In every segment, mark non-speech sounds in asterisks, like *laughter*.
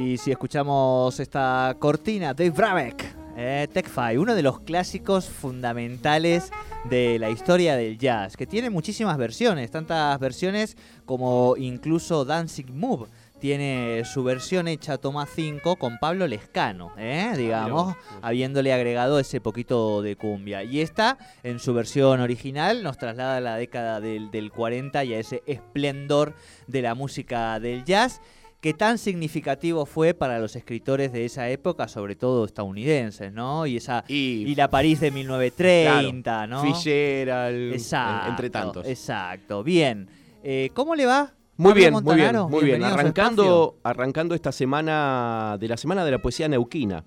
Y si escuchamos esta cortina, Dave Brabeck, eh, Tech Five, uno de los clásicos fundamentales de la historia del jazz, que tiene muchísimas versiones, tantas versiones como incluso Dancing Move tiene su versión hecha toma 5 con Pablo Lescano, ¿eh? digamos, habiéndole agregado ese poquito de cumbia. Y esta, en su versión original, nos traslada a la década del, del 40 y a ese esplendor de la música del jazz que tan significativo fue para los escritores de esa época, sobre todo estadounidenses, ¿no? Y esa y, la París de 1930, ¿no? Fitzgerald, exacto, entre tantos. Exacto. Bien. Eh, ¿Cómo le va? Muy bien, muy bien, muy bien. Arrancando, arrancando esta semana de la semana de la poesía neuquina.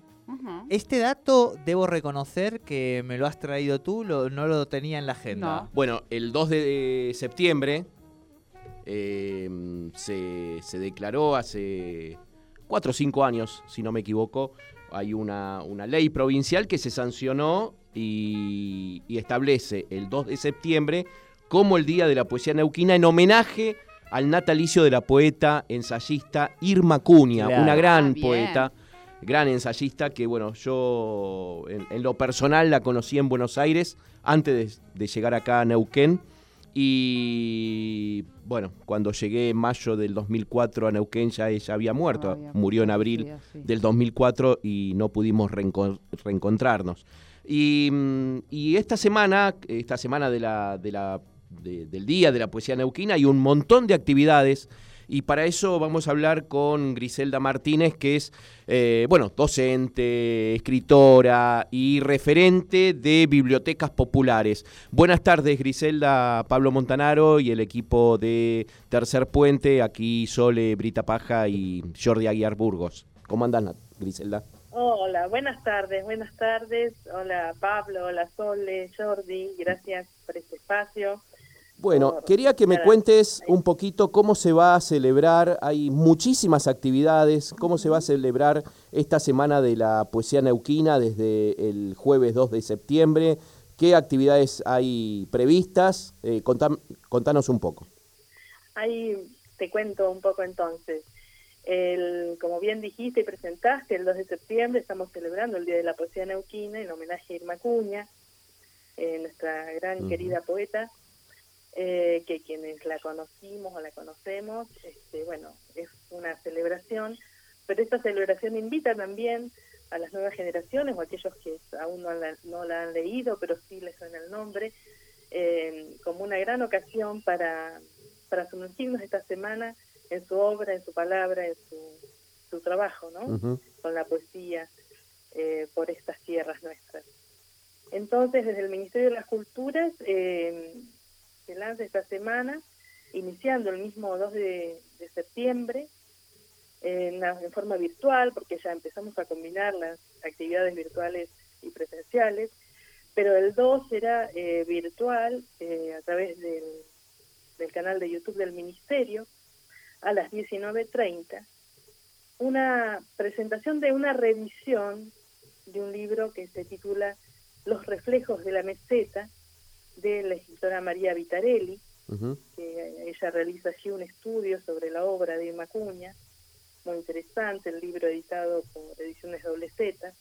Este dato debo reconocer que me lo has traído tú, no lo tenía en la agenda. Bueno, el 2 de septiembre Em, se, declaró hace cuatro o cinco años, si no me equivoco, hay una, ley provincial que se sancionó y, establece el 2 de septiembre como el Día de la Poesía Neuquina en homenaje al natalicio de la poeta ensayista Irma Cuña, una gran ah, poeta, gran ensayista que, bueno, yo en, lo personal la conocí en Buenos Aires antes de, de llegar acá a Neuquén y bueno, cuando llegué en mayo del 2004 a Neuquén ya ella había muerto, murió en abril del 2004 y no pudimos reencontrarnos. Mm, y, esta semana, esta semana de la, de la, del Día de la Poesía Neuquina, hay un montón de actividades y para eso vamos a hablar con Griselda Martínez, que es, eh, bueno, docente, escritora y referente de bibliotecas populares. Buenas tardes, Griselda, Pablo Montanaro y el equipo de Tercer Puente, aquí Sole, Brita Paja y Jordi Aguiar Burgos. ¿Cómo andan, Griselda? Hola, buenas tardes, buenas tardes. Hola Pablo, hola Sole, Jordi, gracias por este espacio. Bueno, quería que me cuentes un poquito cómo se va a celebrar, hay muchísimas actividades, cómo se va a celebrar esta semana de la poesía neuquina desde el jueves 2 de septiembre, qué actividades hay previstas, eh, contanos un poco. Ahí te cuento un poco entonces. El, como bien dijiste y presentaste, el 2 de septiembre estamos celebrando el Día de la Poesía Neuquina en homenaje a Irma Cuña, eh, nuestra gran querida poeta eh, que quienes la conocimos o la conocemos, este, bueno, es una celebración, pero esta celebración invita también a las nuevas generaciones o aquellos que aún no la, no la han leído, pero sí les suena el nombre, eh, como una gran ocasión para, para sumergirnos esta semana en su obra, en su palabra, en su, su trabajo, ¿no? Con la poesía eh, por estas tierras nuestras. Entonces, desde el Ministerio de las Culturas, eh, se lanza esta semana, iniciando el mismo 2 de, septiembre, en, forma virtual, porque ya empezamos a combinar las actividades virtuales y presenciales, pero el 2 será eh, virtual eh, a través del, del canal de YouTube del Ministerio a las 19.30, una presentación de una revisión de un libro que se titula Los reflejos de la meseta, de la escritora María Vitarelli, que ella realiza allí un estudio sobre la obra de Irma Cuña, muy interesante, el libro editado por Ediciones Doble Z.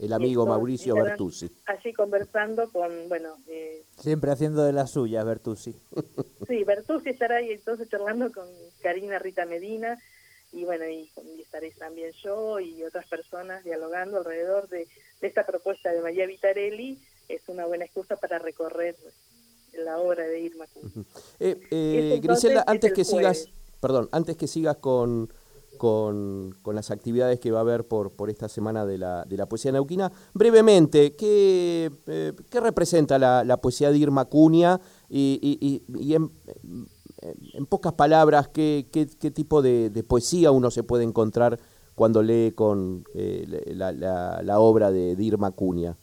El amigo Mauricio Bertuzzi. Allí conversando con, bueno... Eh, Siempre haciendo de las suyas, Bertuzzi. *laughs* sí, Bertuzzi estará ahí entonces charlando con Karina Rita Medina, y bueno, y, estaréis también yo y otras personas dialogando alrededor de, de esta propuesta de María Vitarelli, es una buena excusa para recorrer la obra de Irma. Eh, eh, Grisela, antes que sigas, perdón, antes que sigas con, con, las actividades que va a haber por, por esta semana de la, de la poesía neuquina, brevemente, ¿qué, eh, ¿qué representa la, la, poesía de Irma Cunha y, y, en, en, pocas palabras, ¿qué, qué, qué tipo de, de, poesía uno se puede encontrar cuando lee con eh, la, la, la, obra de, de Irma Cunha?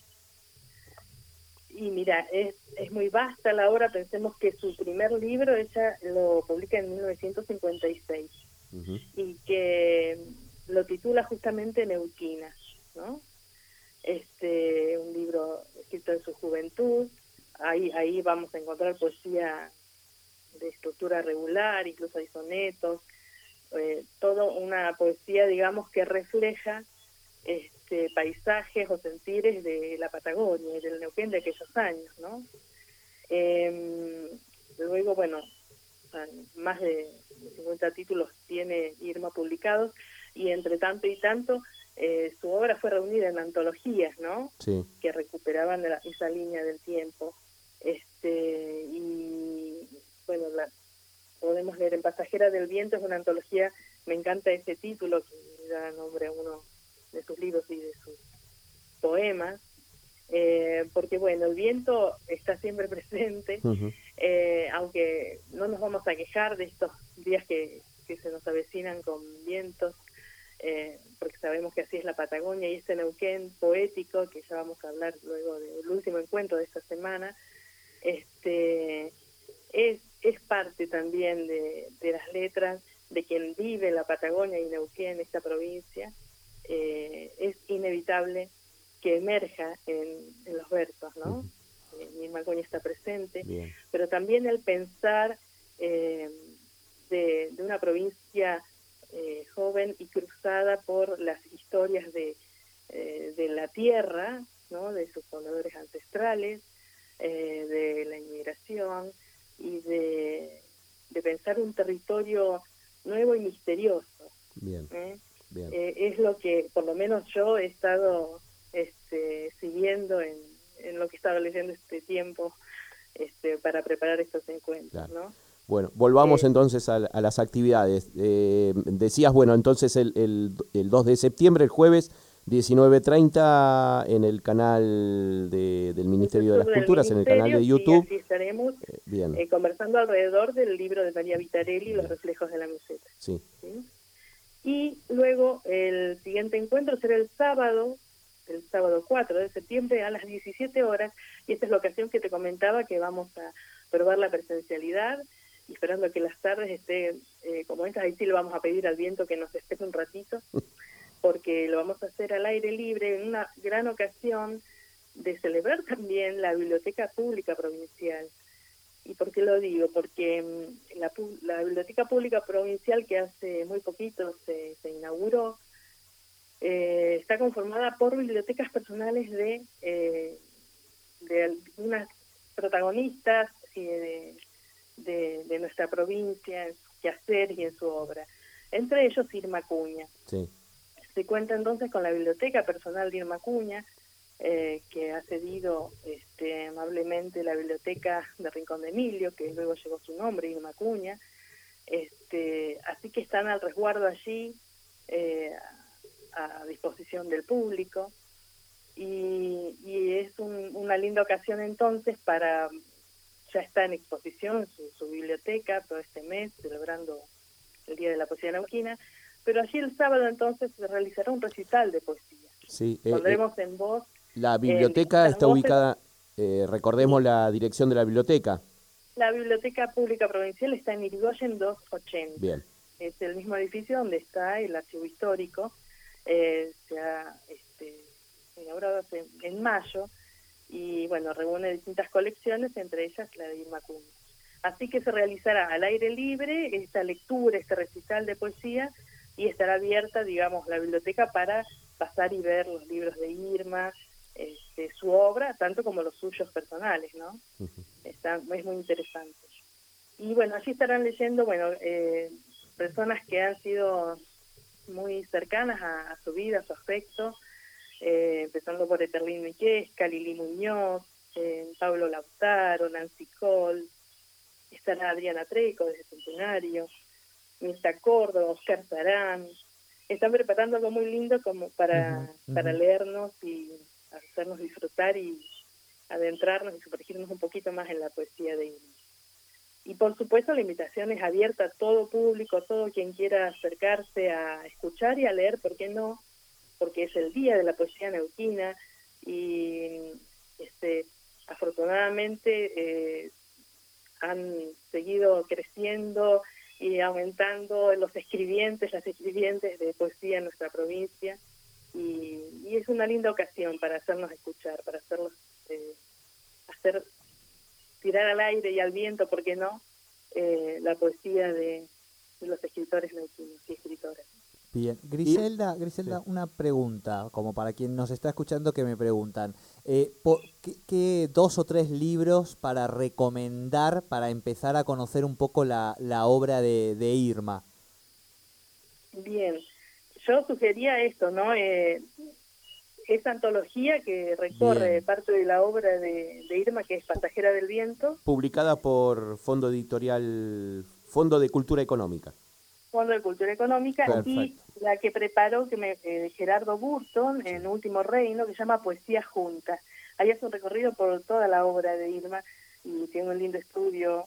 Y mira, es, es muy vasta la obra, pensemos que su primer libro ella lo publica en 1956 y que lo titula justamente Neuquina, ¿no? Este, un libro escrito en su juventud, ahí, ahí vamos a encontrar poesía de estructura regular, incluso hay sonetos, eh, toda una poesía, digamos, que refleja este, paisajes o sentires de la Patagonia y del Neuquén de aquellos años, ¿no? Eh, luego, bueno, más de 50 títulos tiene Irma publicados y entre tanto y tanto eh, su obra fue reunida en antologías, ¿no? Sí. Que recuperaban esa línea del tiempo. Este y bueno, la, podemos leer en Pasajera del Viento es una antología. Me encanta ese título que da nombre a uno de sus libros y de sus poemas. Eh, porque bueno, el viento está siempre *laughs* presente, eh, aunque no nos vamos a quejar de estos días que, que se nos avecinan con vientos, eh, porque sabemos que así es la Patagonia y este Neuquén poético, que ya vamos a hablar luego del último encuentro de esta semana, este es, es parte también de, de las letras de quien vive en la Patagonia y Neuquén, esta provincia, es inevitable que emerja en, los versos, ¿no? Mi -huh. está presente, pero también el pensar eh, de, una provincia eh, joven y cruzada por las historias de, eh, de la tierra, ¿no? de sus pobladores ancestrales, de la inmigración y de, de, pensar un territorio nuevo y misterioso. Bien. Es lo que, por lo menos yo he estado este, siguiendo en, lo que estaba leyendo este tiempo este, para preparar estos encuentros, ¿no? Bueno, volvamos eh, entonces a, las actividades. Eh, decías, bueno, entonces el, el, 2 de septiembre, el jueves, 19.30 en el canal de, del Ministerio de las Culturas, en el canal de YouTube. Y estaremos eh, conversando alrededor del libro de María Vitarelli, Los reflejos de la meseta. ¿sí? Y luego el siguiente encuentro será el sábado el sábado 4 de septiembre a las 17 horas y esta es la ocasión que te comentaba que vamos a probar la presencialidad y esperando que las tardes estén eh, como estas, ahí sí le vamos a pedir al viento que nos espere un ratito *laughs* porque lo vamos a hacer al aire libre en una gran ocasión de celebrar también la Biblioteca Pública Provincial. ¿Y por qué lo digo? Porque mm, la, la Biblioteca Pública Provincial que hace muy poquito se, se inauguró, eh, está conformada por bibliotecas personales de, eh, de algunas protagonistas de, de, nuestra provincia, en su quehacer y en su obra. Entre ellos Irma Cuña. Se cuenta entonces con la biblioteca personal de Irma Cuña, eh, que ha cedido este, amablemente la biblioteca de Rincón de Emilio, que luego llevó su nombre, Irma Cuña. Este, así que están al resguardo allí, eh, a disposición del público y, es una linda ocasión entonces para, ya está en exposición su, biblioteca todo este mes, celebrando el Día de la Poesía Nauquina, pero allí el sábado entonces se realizará un recital de poesía. Sí, eh, Pondremos eh, en voz. La biblioteca está ubicada, eh, recordemos la dirección de la biblioteca. La Biblioteca Pública Provincial está en Irigoyen 280. Bien. Es el mismo edificio donde está el archivo histórico eh, se ha este, inaugurado en mayo y bueno, reúne distintas colecciones, entre ellas la de Irma Cunha. Así que se realizará al aire libre esta lectura, este recital de poesía y estará abierta, digamos, la biblioteca para pasar y ver los libros de Irma, este, su obra, tanto como los suyos personales, ¿no? Está, es muy interesante. Y bueno, allí estarán leyendo, bueno, eh, personas que han sido muy cercanas a, su vida, a su afecto, eh, empezando por Eterlín Miquesca, Lili Muñoz, eh, Pablo Lautaro, Nancy Cole, estará Adriana Treco desde Centenario, Mirta Córdoba, Oscar Sarán. Están preparando algo muy lindo como para, para leernos y hacernos disfrutar y adentrarnos y sumergirnos un poquito más en la poesía de Irma. Y por supuesto la invitación es abierta a todo público, a todo quien quiera acercarse a escuchar y a leer, ¿por qué no? Porque es el día de la poesía neuquina y este, afortunadamente eh, han seguido creciendo y aumentando los escribientes, las escribientes de poesía en nuestra provincia y, es una linda ocasión para hacernos escuchar, para hacerlos eh, hacer tirar al aire y al viento, ¿por qué no? Eh, la poesía de, los escritores neuquinos y escritoras. Bien, Griselda, Griselda, una pregunta, como para quien nos está escuchando que me preguntan, eh, ¿qué, dos o tres libros para recomendar para empezar a conocer un poco la, la obra de, de Irma? Bien, yo sugería esto, ¿no? Eh, esa antología que recorre parte de la obra de, Irma, que es Pasajera del Viento. Publicada por Fondo Editorial, Fondo de Cultura Económica. Fondo de Cultura Económica y la que preparó que me, eh, Gerardo Burton en Último Reino, que se llama Poesía Junta. Ahí hace un recorrido por toda la obra de Irma y tiene un lindo estudio,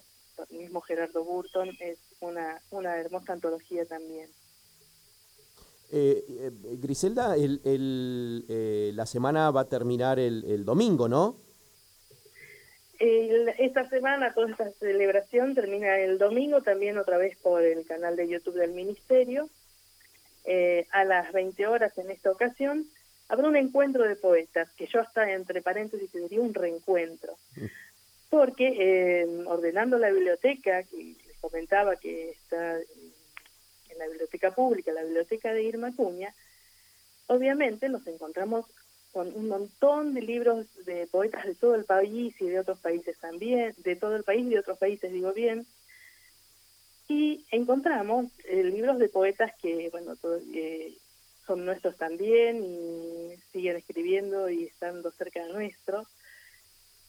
el mismo Gerardo Burton, es una, una hermosa antología también. Eh, eh, Griselda, el, el, eh, la semana va a terminar el, el domingo, ¿no? esta semana, toda esta celebración termina el domingo, también otra vez por el canal de YouTube del Ministerio. Eh, a las 20 horas en esta ocasión habrá un encuentro de poetas, que yo hasta entre paréntesis diría un reencuentro. Porque ordenando la biblioteca, que les comentaba que está la biblioteca pública, la biblioteca de Irma Cuña, obviamente nos encontramos con un montón de libros de poetas de todo el país y de otros países también, de todo el país y de otros países, digo bien, y encontramos eh, libros de poetas que, bueno, eh, son nuestros también y siguen escribiendo y estando cerca de nuestros,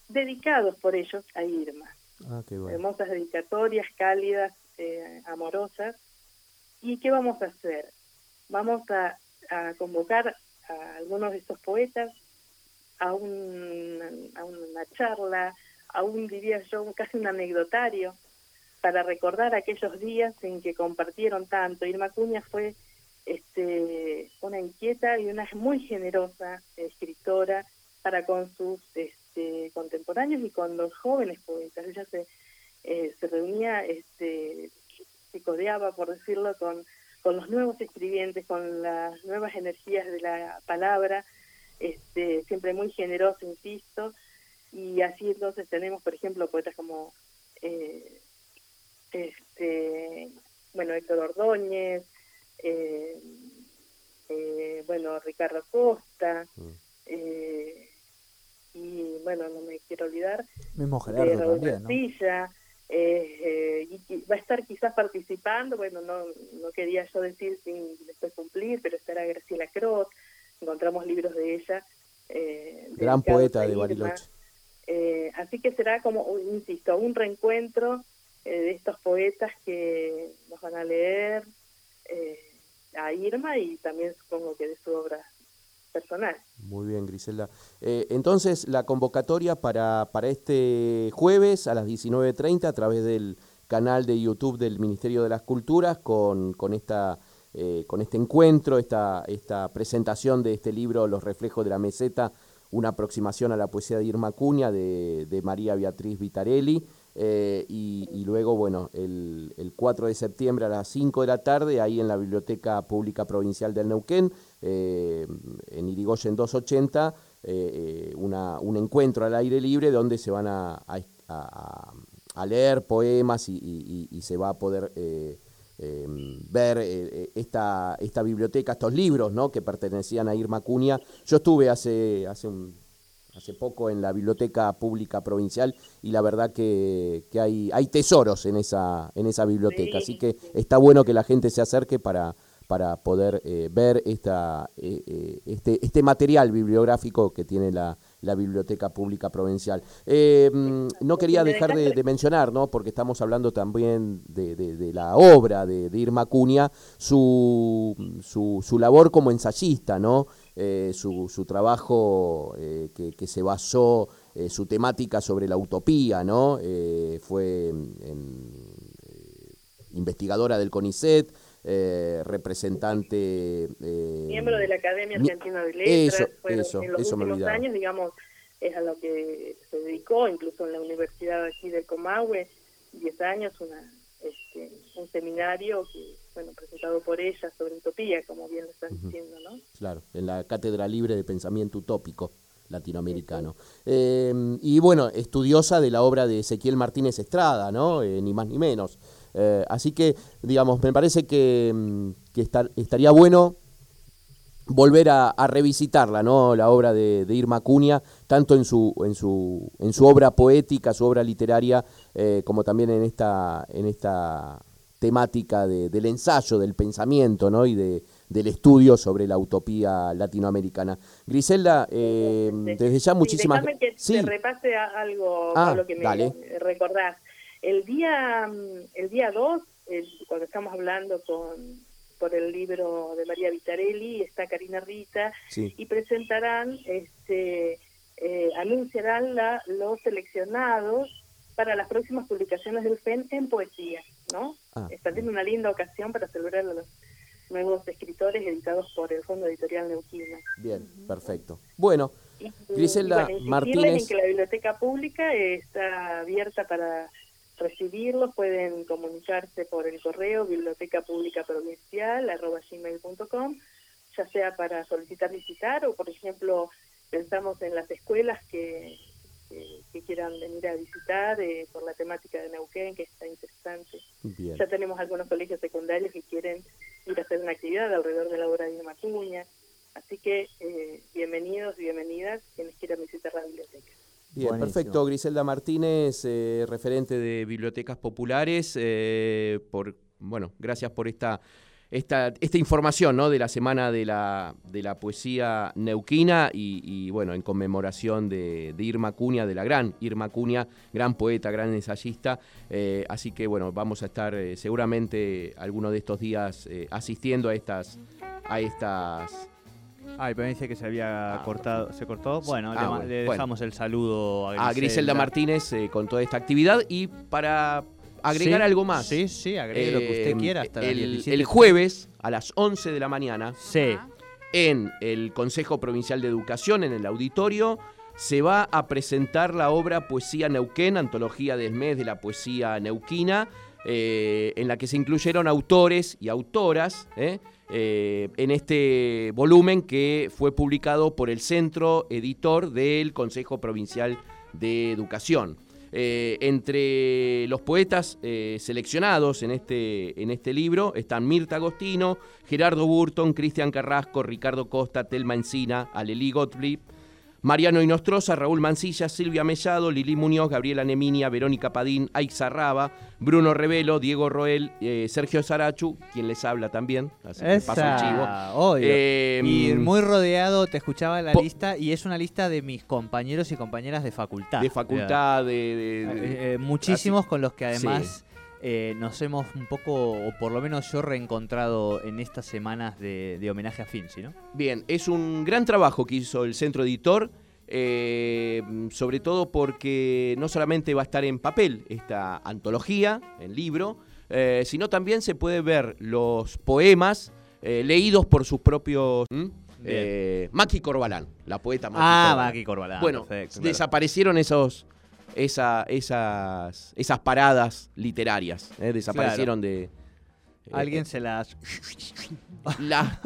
dedicados por ellos a Irma. Ah, Hermosas dedicatorias, cálidas, eh, amorosas, ¿Y qué vamos a hacer? Vamos a, convocar a algunos de estos poetas a, un, a una charla, a un, diría yo, casi un anecdotario, para recordar aquellos días en que compartieron tanto. Irma Cuña fue este, una inquieta y una muy generosa escritora para con sus este, contemporáneos y con los jóvenes poetas. Ella se, eh, se reunía este, se codeaba, por decirlo, con, con los nuevos escribientes, con las nuevas energías de la palabra, este, siempre muy generoso, insisto, y así entonces tenemos, por ejemplo, poetas como, eh, este, bueno, Héctor Ordóñez, eh, eh, bueno, Ricardo Costa, mm. y bueno, no me quiero olvidar, Mismo Gerardo también, ¿no? Eh, y va a estar quizás participando, bueno, no, no quería yo decir sin después cumplir, pero estará Graciela Crot, encontramos libros de ella. Eh, Gran poeta de Bariloche. Eh, así que será como, insisto, un reencuentro eh, de estos poetas que nos van a leer eh, a Irma y también supongo que de su obra personal. Muy bien, Griselda. Eh, entonces, la convocatoria para, para este jueves a las 19.30 a través del canal de YouTube del Ministerio de las Culturas con, con, esta, eh, con este encuentro, esta, esta presentación de este libro, Los Reflejos de la Meseta, una aproximación a la poesía de Irma Cuña de, de María Beatriz Vitarelli. Eh, y, luego, bueno, el, el, 4 de septiembre a las 5 de la tarde, ahí en la Biblioteca Pública Provincial del Neuquén, eh, en Irigoyen 280, eh, una, un encuentro al aire libre donde se van a, a, leer poemas y, y, se va a poder ver esta, esta biblioteca, estos libros ¿no? que pertenecían a Irma Cunha. Yo estuve hace, hace un hace poco en la Biblioteca Pública Provincial y la verdad que, que hay, hay tesoros en esa, en esa biblioteca, así que está bueno que la gente se acerque para, para poder eh, ver esta, eh, eh, este, este material bibliográfico que tiene la, la Biblioteca Pública Provincial. Eh, mm, no quería dejar de, mencionar, ¿no? porque estamos hablando también de, la obra de, Irma Cunha, su, su, labor como ensayista, ¿no? Eh, su, su, trabajo eh, que, se basó, su temática sobre la utopía, ¿no? fue investigadora del CONICET, eh, representante... Eh, Miembro de la Academia Argentina de Letras, eso, en los últimos años, digamos, es a lo que se dedicó, incluso en la Universidad aquí de Comahue, 10 años, una, este, un seminario que, bueno, presentado por ella sobre utopía, como bien lo están diciendo, ¿no? Claro, en la Cátedra Libre de Pensamiento Utópico latinoamericano. Eh, y bueno, estudiosa de la obra de Ezequiel Martínez Estrada, ¿no? ni más ni menos. Eh, así que, digamos, me parece que, mm, estaría bueno volver a, revisitarla, ¿no? La obra de, Irma Cunha, tanto en su, en su, en su obra poética, su obra literaria, eh, como también en esta, en esta temática del ensayo, del pensamiento, ¿no? Y de, del estudio sobre la utopía latinoamericana. Griselda, eh, desde ya muchísimas gracias. sí. te repase algo, ah, lo que me recordás. El día, mm, el día 2, cuando estamos hablando con por el libro de María Vitarelli, está Karina Rita, y presentarán, este, eh, anunciarán la, los seleccionados para las próximas publicaciones del FEN en poesía, ¿no? Ah, está teniendo una linda ocasión para celebrar a los nuevos escritores editados por el Fondo Editorial Neuquina. Bien, perfecto. Bueno, Griselda Martínez... En que la biblioteca pública está abierta para recibirlos, pueden comunicarse por el correo biblioteca pública provincial gmail.com, ya sea para solicitar visitar o, por ejemplo, pensamos en las escuelas que, que, quieran venir a visitar eh, por la temática de Neuquén, que está interesante. Ya tenemos algunos colegios secundarios que quieren ir a hacer una actividad alrededor de la obra de Macuña. Así que eh, bienvenidos y bienvenidas quienes quieran visitar la biblioteca. Bien, perfecto. Griselda Martínez, eh, referente de Bibliotecas Populares, eh, por, bueno, gracias por esta, esta, esta información ¿no? de la Semana de la, de la Poesía Neuquina y, bueno, en conmemoración de, Irma Cunha, de la gran Irma Cunha, gran poeta, gran ensayista. Eh, así que bueno, vamos a estar seguramente alguno de estos días asistiendo a estas, a estas Ay, pero dice que se había ah, cortado, se cortó. Bueno, ah, le, dejamos el saludo a Griselda, a Griselda Martínez eh, con toda esta actividad y para agregar algo más. Sí, sí, agregue lo que usted eh, quiera hasta el, el jueves a las 11 de la mañana. Sí. En el Consejo Provincial de Educación, en el auditorio, se va a presentar la obra Poesía Neuquén, antología del mes de la poesía neuquina, eh, en la que se incluyeron autores y autoras. Eh, en este volumen que fue publicado por el Centro Editor del Consejo Provincial de Educación. Eh, entre los poetas eh, seleccionados en este, en este libro están Mirta Agostino, Gerardo Burton, Cristian Carrasco, Ricardo Costa, Telma Encina, Alelí Gottlieb, Mariano Inostroza, Raúl Mancilla, Silvia Mellado, Lili Muñoz, Gabriela Neminia, Verónica Padín, Aixa Raba, Bruno Revelo, Diego Roel, eh, Sergio Sarachu, quien les habla también, así que paso el chivo. Em, y muy rodeado, te escuchaba la lista, y es una lista de mis compañeros y compañeras de facultad. De facultad, de... Eh, eh, muchísimos con los que además... Eh, nos hemos un poco, o por lo menos yo, reencontrado en estas semanas de, homenaje a Finzi, ¿no? Bien, es un gran trabajo que hizo el centro editor, eh, sobre todo porque no solamente va a estar en papel esta antología, en libro, eh, sino también se puede ver los poemas leídos por sus propios... Maki Corbalán, la poeta Maki ah, Maki Corbalán. Bueno, desaparecieron esos esa, esas, esas paradas literarias. ¿eh? Desaparecieron de... Eh, Alguien se las... las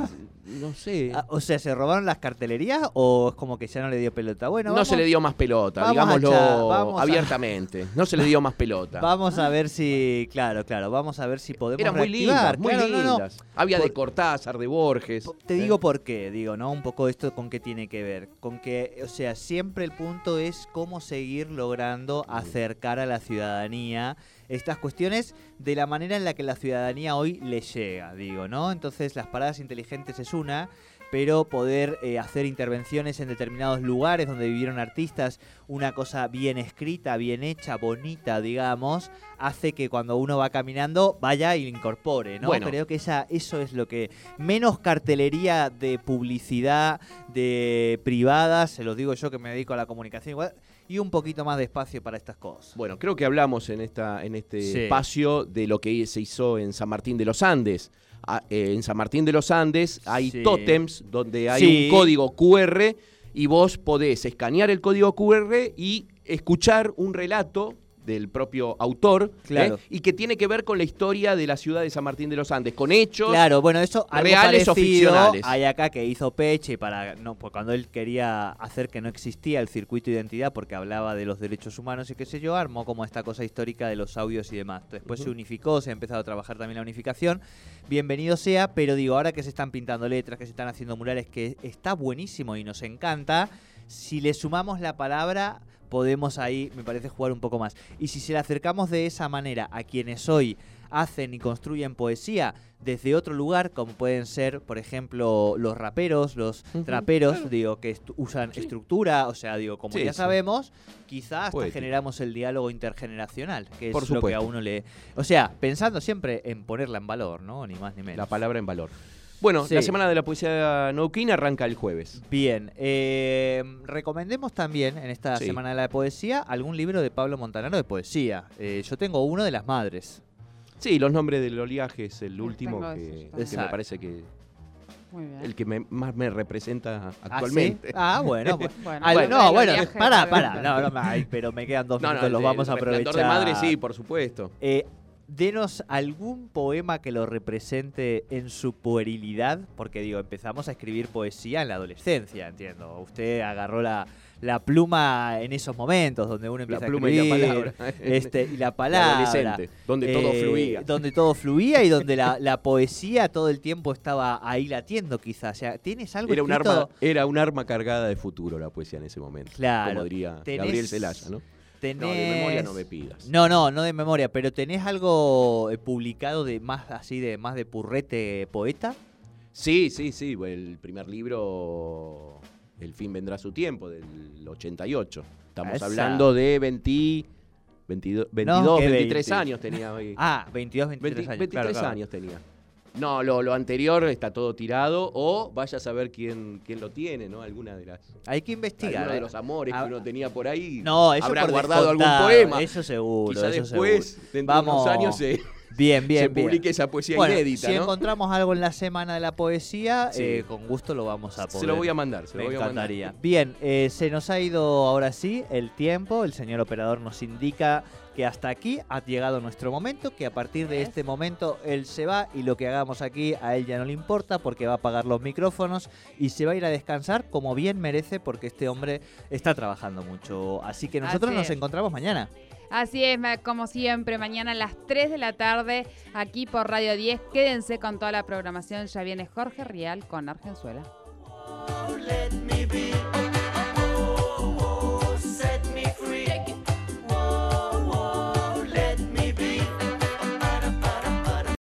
no sé. Ah, o sea, ¿se robaron las cartelerías o es como que ya no le dio pelota? Bueno, no se le dio más pelota, digámoslo abiertamente. No se le dio más pelota. Vamos a ver si, claro, claro, vamos a ver si podemos Eran muy lindas, muy lindas. Había de Cortázar, de Borges. Te digo por qué, digo, ¿no? Un poco esto con qué tiene que ver. Con que, o sea, siempre el punto es cómo seguir logrando acercar a la ciudadanía estas cuestiones de la manera en la que la ciudadanía hoy le llega, digo, ¿no? Entonces las paradas inteligentes es una pero poder eh, hacer intervenciones en determinados lugares donde vivieron artistas, una cosa bien escrita, bien hecha, bonita, digamos, hace que cuando uno va caminando vaya y lo incorpore, ¿no? Creo que esa, eso es lo que... Menos cartelería de publicidad, de privadas, se los digo yo que me dedico a la comunicación igual, y un poquito más de espacio para estas cosas. Bueno, creo que hablamos en, esta, en este espacio de lo que se hizo en San Martín de los Andes. Eh, en San Martín de los Andes hay tótems donde hay un código QR y vos podés escanear el código QR y escuchar un relato del propio autor ¿eh? y que tiene que ver con la historia de la ciudad de San Martín de los Andes, con hechos claro, bueno, eso reales o ficcionales. Hay acá que hizo Peche para no, pues cuando él quería hacer que no existía el circuito de identidad porque hablaba de los derechos humanos y qué sé yo, armó como esta cosa histórica de los audios y demás. Después se unificó, se ha empezado a trabajar también la unificación. Bienvenido sea, pero digo, ahora que se están pintando letras, que se están haciendo murales, que está buenísimo y nos encanta, si le sumamos la palabra podemos ahí, me parece, jugar un poco más. Y si se le acercamos de esa manera a quienes hoy hacen y construyen poesía desde otro lugar, como pueden ser, por ejemplo, los raperos, los traperos, digo, que usan estructura, o sea, digo, como ya sabemos, quizás hasta generamos el diálogo intergeneracional, que es lo que a uno le... O sea, pensando siempre en ponerla en valor, ¿no? Ni más ni menos. La palabra en valor. Bueno, la Semana de la Poesía Neuquén arranca el jueves. Bien, eh, recomendemos también en esta Semana de la Poesía algún libro de Pablo Montanaro de poesía. Eh, yo tengo uno de las madres. Sí, Los Nombres del Oleaje es el último que, me parece que el que más me representa ¿Ah, actualmente. Ah, bueno. Pues, *laughs* bueno, no, bueno, para, para. No, no, pero me quedan dos minutos, los vamos a aprovechar. de madre, sí, por supuesto. Eh, denos algún poema que lo represente en su puerilidad, porque digo, empezamos a escribir poesía en la adolescencia, entiendo. Usted agarró la, la pluma en esos momentos donde uno empieza a escribir. Y la palabra. *laughs* Este, y la palabra. donde todo eh, fluía. Donde todo fluía y donde la, la, poesía todo el tiempo estaba ahí latiendo, quizás. O sea, ¿tienes algo era un arma Era un arma cargada de futuro la poesía en ese momento. Claro. Como diría Gabriel Celaya, ¿no? No, de memoria no me pidas. No, no, no de memoria, pero ¿tenés algo eh, publicado de más así de más de purrete poeta? Sí, sí, sí, el primer libro El fin vendrá a su tiempo del 88. Estamos hablando de 20 22, 23 años tenía hoy. Ah, 22, 23 años. 23 años tenía. No, lo, anterior está todo tirado o vaya a saber quién, quién lo tiene, ¿no? Alguna de las... Hay que investigar. Alguno de ¿eh? los amores que uno tenía por ahí. No, eso habrá guardado algún poema. Eso seguro. Quizá después, dentro de unos años, se, bien, bien, se publique esa poesía inédita. Si encontramos algo en la semana de la poesía, eh, con gusto lo vamos a poder. Se lo voy a mandar, se lo voy encantaría. A mandar. Bien, eh, se nos ha ido ahora sí el tiempo. El señor operador nos indica que hasta aquí ha llegado nuestro momento, que a partir de este momento él se va y lo que hagamos aquí a él ya no le importa porque va a apagar los micrófonos y se va a ir a descansar como bien merece porque este hombre está trabajando mucho. Así que nosotros nos encontramos mañana. Así es, como siempre, mañana a las 3 de la tarde aquí por Radio 10. Quédense con toda la programación. Ya viene Jorge Rial con Argenzuela.